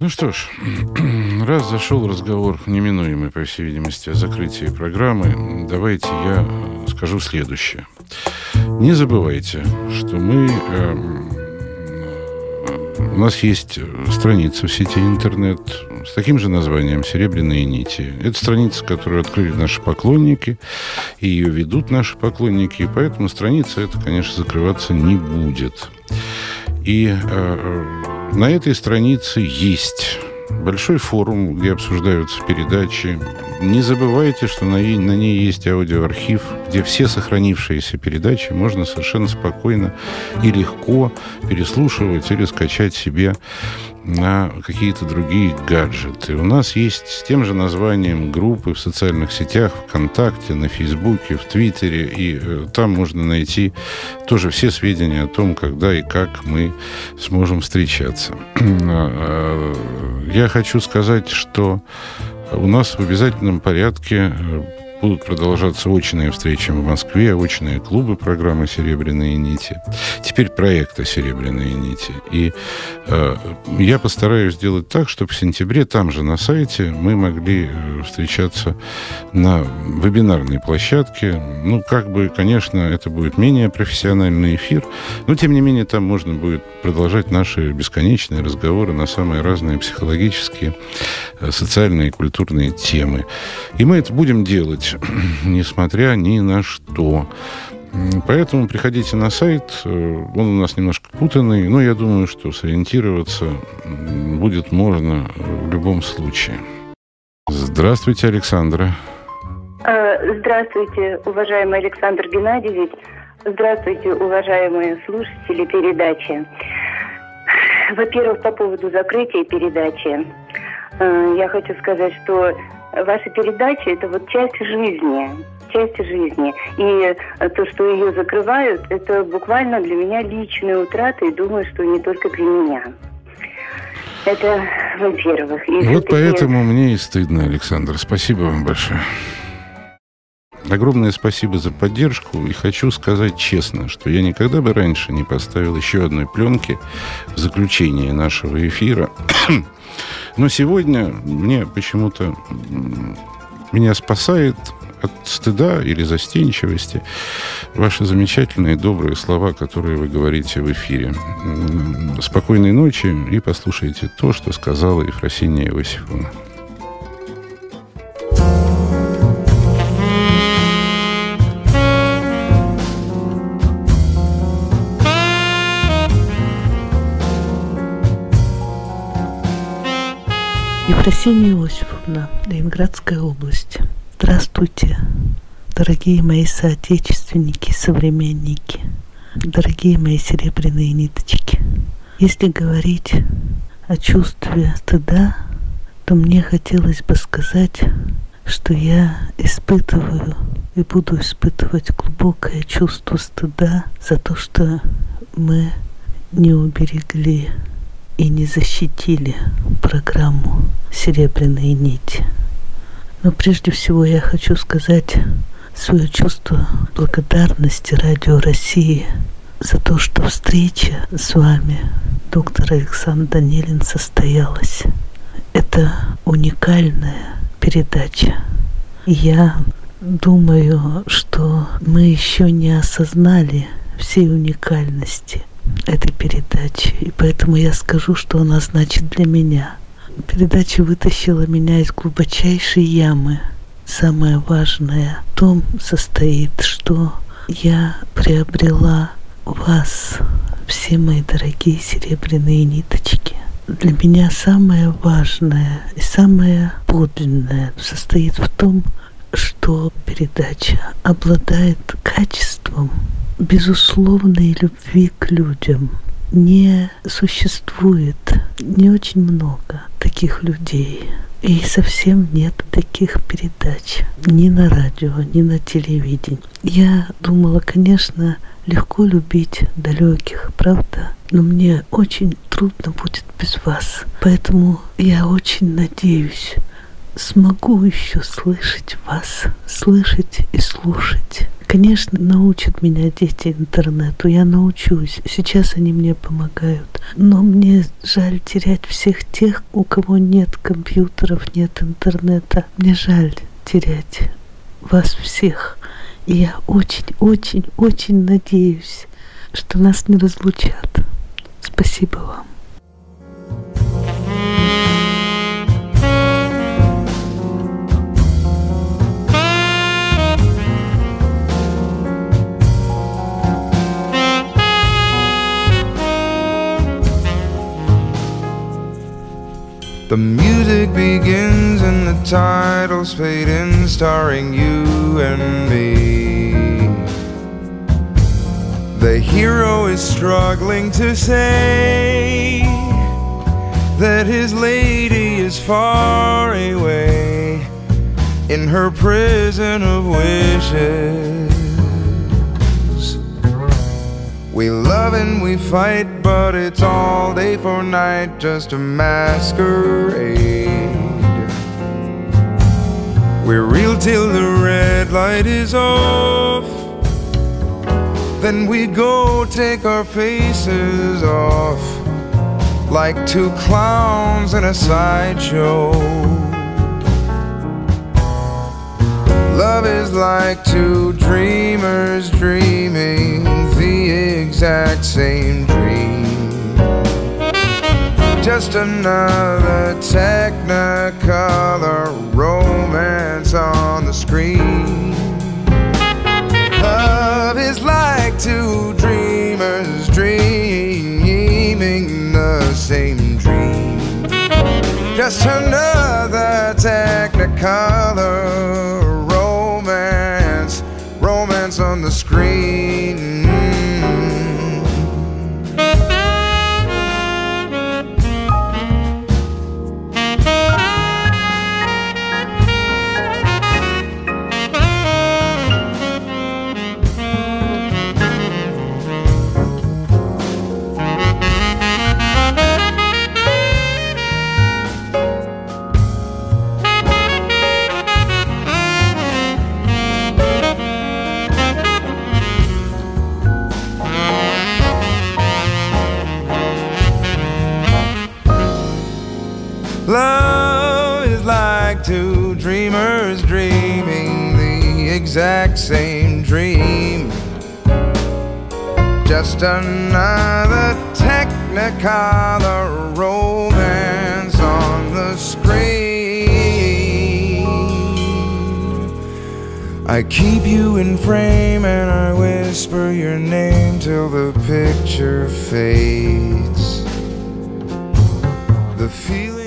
Ну что ж, раз зашел разговор неминуемый, по всей видимости, о закрытии программы, давайте я скажу следующее. Не забывайте, что мы... Э, у нас есть страница в сети интернет с таким же названием «Серебряные нити». Это страница, которую открыли наши поклонники, и ее ведут наши поклонники, и поэтому страница эта, конечно, закрываться не будет. И э, на этой странице есть большой форум, где обсуждаются передачи. Не забывайте, что на, ней есть аудиоархив, где все сохранившиеся передачи можно совершенно спокойно и легко переслушивать или скачать себе на какие-то другие гаджеты. У нас есть с тем же названием группы в социальных сетях, ВКонтакте, на Фейсбуке, в Твиттере, и э, там можно найти тоже все сведения о том, когда и как мы сможем встречаться. А, э, я хочу сказать, что у нас в обязательном порядке э, Будут продолжаться очные встречи в Москве, очные клубы программы «Серебряные нити». Теперь проекта «Серебряные нити». И э, я постараюсь сделать так, чтобы в сентябре там же на сайте мы могли э, встречаться на вебинарной площадке. Ну, как бы, конечно, это будет менее профессиональный эфир, но, тем не менее, там можно будет продолжать наши бесконечные разговоры на самые разные психологические, э, социальные и культурные темы. И мы это будем делать делать, несмотря ни на что. Поэтому приходите на сайт, э, он у нас немножко путанный, но я думаю, что сориентироваться будет можно в любом случае. Здравствуйте, Александра. Э, здравствуйте, уважаемый Александр Геннадьевич. Здравствуйте, уважаемые слушатели передачи. Во-первых, по поводу закрытия передачи. Э, я хочу сказать, что ваша передача – это вот часть жизни, часть жизни. И э, то, что ее закрывают, это буквально для меня личная утрата, и думаю, что не только для меня. Это, во-первых. Вот поэтому мне и стыдно, Александр. Спасибо вам большое. Огромное спасибо за поддержку. И хочу сказать честно, что я никогда бы раньше не поставил еще одной пленки в заключение нашего эфира. Но сегодня мне почему-то меня спасает от стыда или застенчивости ваши замечательные добрые слова, которые вы говорите в эфире. Спокойной ночи и послушайте то, что сказала Ефросиния Иосифовна. Ефросинья Иосифовна, Ленинградская область. Здравствуйте, дорогие мои соотечественники, современники, дорогие мои серебряные ниточки. Если говорить о чувстве стыда, то мне хотелось бы сказать, что я испытываю и буду испытывать глубокое чувство стыда за то, что мы не уберегли и не защитили программу «Серебряные нити». Но прежде всего я хочу сказать свое чувство благодарности Радио России за то, что встреча с вами, доктор Александр Данилин, состоялась. Это уникальная передача. Я думаю, что мы еще не осознали всей уникальности этой передачи. И поэтому я скажу, что она значит для меня. Передача вытащила меня из глубочайшей ямы. Самое важное в том состоит, что я приобрела вас, все мои дорогие серебряные ниточки. Для меня самое важное и самое подлинное состоит в том, что передача обладает качеством безусловной любви к людям не существует не очень много таких людей. И совсем нет таких передач ни на радио, ни на телевидении. Я думала, конечно, легко любить далеких, правда? Но мне очень трудно будет без вас. Поэтому я очень надеюсь, смогу еще слышать вас, слышать и слушать. Конечно, научат меня дети интернету, я научусь. Сейчас они мне помогают. Но мне жаль терять всех тех, у кого нет компьютеров, нет интернета. Мне жаль терять вас всех. И я очень-очень-очень надеюсь, что нас не разлучат. Спасибо вам. The music begins and the titles fade in, starring you and me. The hero is struggling to say that his lady is far away in her prison of wishes. We love and we fight, but it's all day for night, just a masquerade. We're real till the red light is off. Then we go take our faces off like two clowns in a sideshow. Love is like two dreamers dreaming exact same dream. Just another technicolor romance on the screen. Love is like two dreamers dreaming the same dream. Just another technicolor dreamers dreaming the exact same dream. Just another technicolor romance on the screen. I keep you in frame and I whisper your name till the picture fades. The feeling